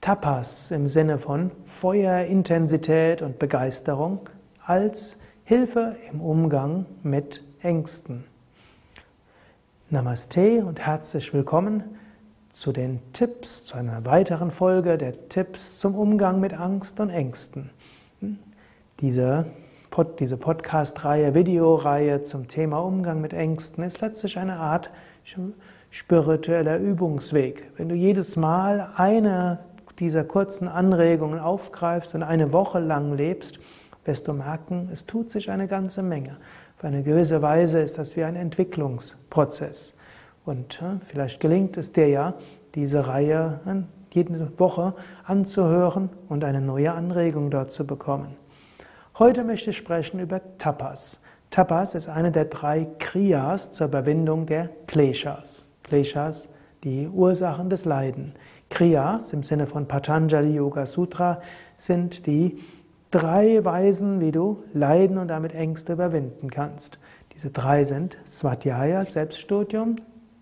Tapas im Sinne von Feuer, Intensität und Begeisterung als Hilfe im Umgang mit Ängsten. Namaste und herzlich willkommen zu den Tipps, zu einer weiteren Folge der Tipps zum Umgang mit Angst und Ängsten. Diese, Pod, diese Podcast-Reihe, Videoreihe zum Thema Umgang mit Ängsten ist letztlich eine Art spiritueller Übungsweg. Wenn du jedes Mal eine dieser kurzen Anregungen aufgreifst und eine Woche lang lebst, wirst du merken, es tut sich eine ganze Menge. Auf eine gewisse Weise ist das wie ein Entwicklungsprozess. Und äh, vielleicht gelingt es dir ja, diese Reihe äh, jede Woche anzuhören und eine neue Anregung dort zu bekommen. Heute möchte ich sprechen über Tapas. Tapas ist eine der drei Kriyas zur Überwindung der Kleshas. Kleshas, die Ursachen des Leiden. Kriyas im Sinne von Patanjali Yoga Sutra sind die drei Weisen, wie du Leiden und damit Ängste überwinden kannst. Diese drei sind Swadhyaya, Selbststudium,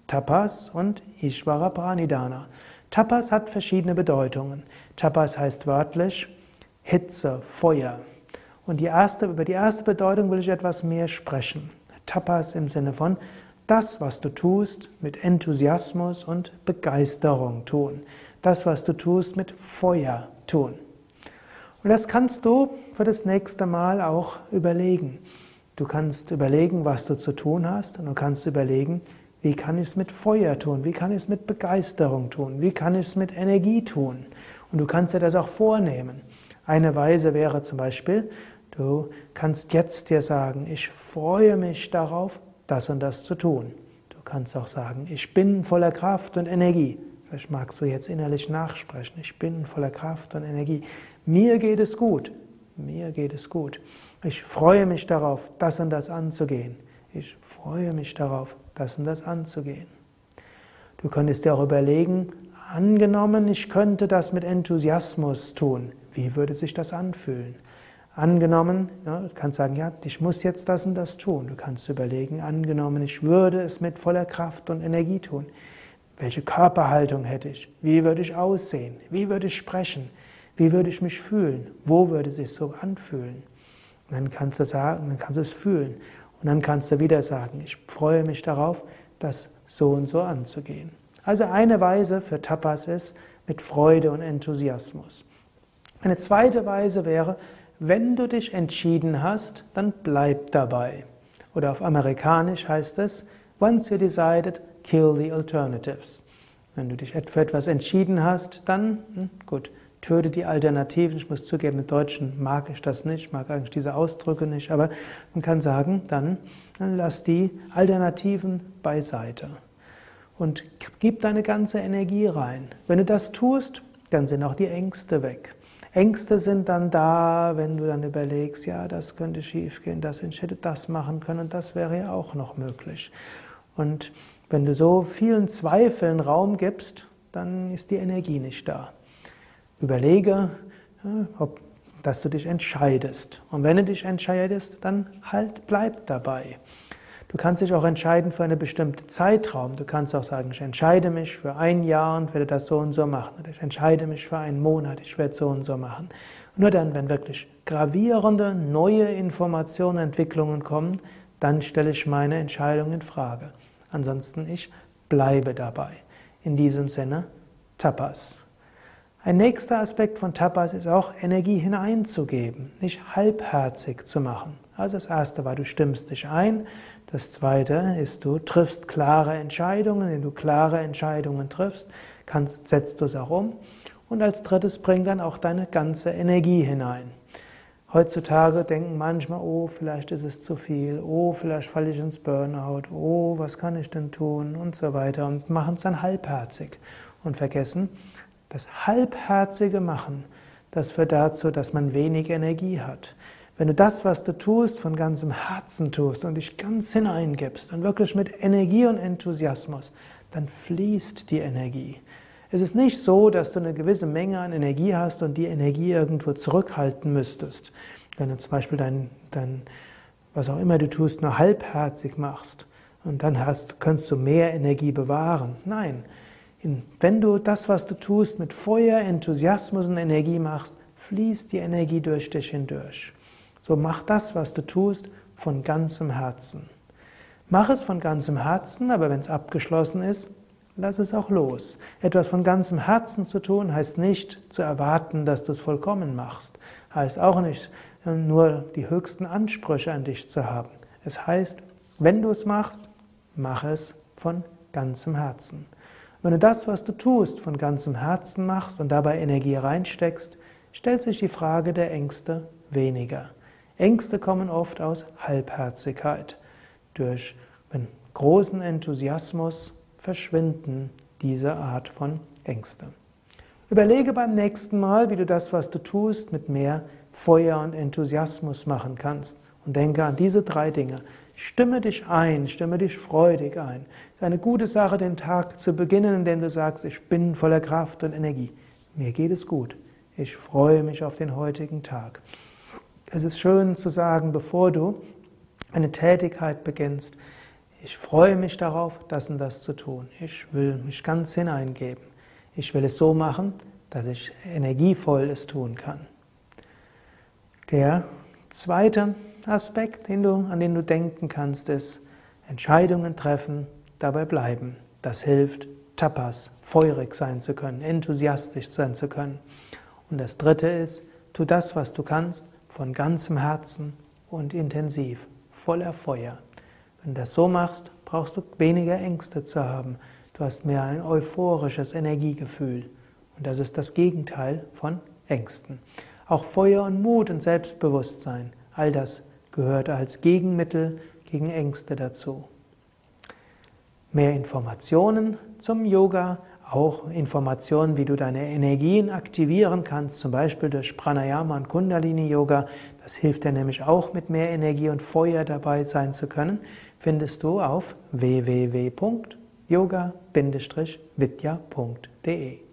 Tapas und Ishvara Pranidhana. Tapas hat verschiedene Bedeutungen. Tapas heißt wörtlich Hitze, Feuer. Und die erste, über die erste Bedeutung will ich etwas mehr sprechen. Tapas im Sinne von das, was du tust, mit Enthusiasmus und Begeisterung tun. Das, was du tust, mit Feuer tun. Und das kannst du für das nächste Mal auch überlegen. Du kannst überlegen, was du zu tun hast und du kannst überlegen, wie kann ich es mit Feuer tun? Wie kann ich es mit Begeisterung tun? Wie kann ich es mit Energie tun? Und du kannst dir das auch vornehmen. Eine Weise wäre zum Beispiel, du kannst jetzt dir sagen, ich freue mich darauf, das und das zu tun. Du kannst auch sagen, ich bin voller Kraft und Energie. Vielleicht magst du jetzt innerlich nachsprechen, ich bin voller Kraft und Energie. Mir geht es gut. Mir geht es gut. Ich freue mich darauf, das und das anzugehen. Ich freue mich darauf, das und das anzugehen. Du könntest dir auch überlegen, angenommen, ich könnte das mit Enthusiasmus tun. Wie würde sich das anfühlen? Angenommen, ja, du kannst sagen, ja, ich muss jetzt das und das tun. Du kannst überlegen, angenommen, ich würde es mit voller Kraft und Energie tun. Welche Körperhaltung hätte ich? Wie würde ich aussehen? Wie würde ich sprechen? Wie würde ich mich fühlen? Wo würde es sich so anfühlen? Und dann kannst du sagen, dann kannst du es fühlen. Und dann kannst du wieder sagen, ich freue mich darauf, das so und so anzugehen. Also eine Weise für Tapas ist mit Freude und Enthusiasmus. Eine zweite Weise wäre, wenn du dich entschieden hast, dann bleib dabei. Oder auf Amerikanisch heißt es, once you decided, kill the alternatives. Wenn du dich für etwas entschieden hast, dann, hm, gut, töte die Alternativen. Ich muss zugeben, im Deutschen mag ich das nicht, mag eigentlich diese Ausdrücke nicht, aber man kann sagen, dann, dann lass die Alternativen beiseite und gib deine ganze Energie rein. Wenn du das tust, dann sind auch die Ängste weg. Ängste sind dann da, wenn du dann überlegst, ja, das könnte schiefgehen, das ich hätte das machen können und das wäre ja auch noch möglich. Und wenn du so vielen Zweifeln Raum gibst, dann ist die Energie nicht da. Überlege, ob, dass du dich entscheidest. Und wenn du dich entscheidest, dann halt, bleib dabei. Du kannst dich auch entscheiden für einen bestimmten Zeitraum. Du kannst auch sagen, ich entscheide mich für ein Jahr und werde das so und so machen. Oder ich entscheide mich für einen Monat, ich werde so und so machen. nur dann, wenn wirklich gravierende neue Informationen, Entwicklungen kommen, dann stelle ich meine Entscheidung in Frage. Ansonsten ich bleibe dabei. In diesem Sinne, Tapas. Ein nächster Aspekt von Tapas ist auch, Energie hineinzugeben, nicht halbherzig zu machen. Also das erste war, du stimmst dich ein. Das zweite ist, du triffst klare Entscheidungen. Wenn du klare Entscheidungen triffst, kannst, setzt du es auch um. Und als drittes bring dann auch deine ganze Energie hinein. Heutzutage denken manchmal, oh, vielleicht ist es zu viel, oh, vielleicht falle ich ins Burnout, oh, was kann ich denn tun und so weiter und machen es dann halbherzig und vergessen, das halbherzige Machen, das führt dazu, dass man wenig Energie hat. Wenn du das, was du tust, von ganzem Herzen tust und dich ganz hineingibst und wirklich mit Energie und Enthusiasmus, dann fließt die Energie. Es ist nicht so, dass du eine gewisse Menge an Energie hast und die Energie irgendwo zurückhalten müsstest. Wenn du zum Beispiel dein, dein was auch immer du tust, nur halbherzig machst und dann hast, kannst du mehr Energie bewahren. Nein, Wenn du das, was du tust, mit Feuer, Enthusiasmus und Energie machst, fließt die Energie durch dich hindurch. So mach das, was du tust, von ganzem Herzen. Mach es von ganzem Herzen, aber wenn es abgeschlossen ist, lass es auch los. Etwas von ganzem Herzen zu tun, heißt nicht zu erwarten, dass du es vollkommen machst. Heißt auch nicht nur die höchsten Ansprüche an dich zu haben. Es heißt, wenn du es machst, mach es von ganzem Herzen. Wenn du das, was du tust, von ganzem Herzen machst und dabei Energie reinsteckst, stellt sich die Frage der Ängste weniger. Ängste kommen oft aus Halbherzigkeit. Durch großen Enthusiasmus verschwinden diese Art von Ängste. Überlege beim nächsten Mal, wie du das, was du tust, mit mehr Feuer und Enthusiasmus machen kannst. Und denke an diese drei Dinge. Stimme dich ein, stimme dich freudig ein. Es ist eine gute Sache, den Tag zu beginnen, indem du sagst, ich bin voller Kraft und Energie. Mir geht es gut. Ich freue mich auf den heutigen Tag. Es ist schön zu sagen, bevor du eine Tätigkeit beginnst, ich freue mich darauf, das und das zu tun. Ich will mich ganz hineingeben. Ich will es so machen, dass ich energievoll es tun kann. Der zweite Aspekt, den du, an den du denken kannst, ist Entscheidungen treffen, dabei bleiben. Das hilft, tapas, feurig sein zu können, enthusiastisch sein zu können. Und das dritte ist, tu das, was du kannst, von ganzem Herzen und intensiv, voller Feuer. Wenn du das so machst, brauchst du weniger Ängste zu haben. Du hast mehr ein euphorisches Energiegefühl. Und das ist das Gegenteil von Ängsten. Auch Feuer und Mut und Selbstbewusstsein, all das gehört als Gegenmittel gegen Ängste dazu. Mehr Informationen zum Yoga, auch Informationen, wie du deine Energien aktivieren kannst, zum Beispiel durch Pranayama und Kundalini Yoga. Das hilft dir nämlich auch mit mehr Energie und Feuer dabei sein zu können, findest du auf www.yoga-vidya.de.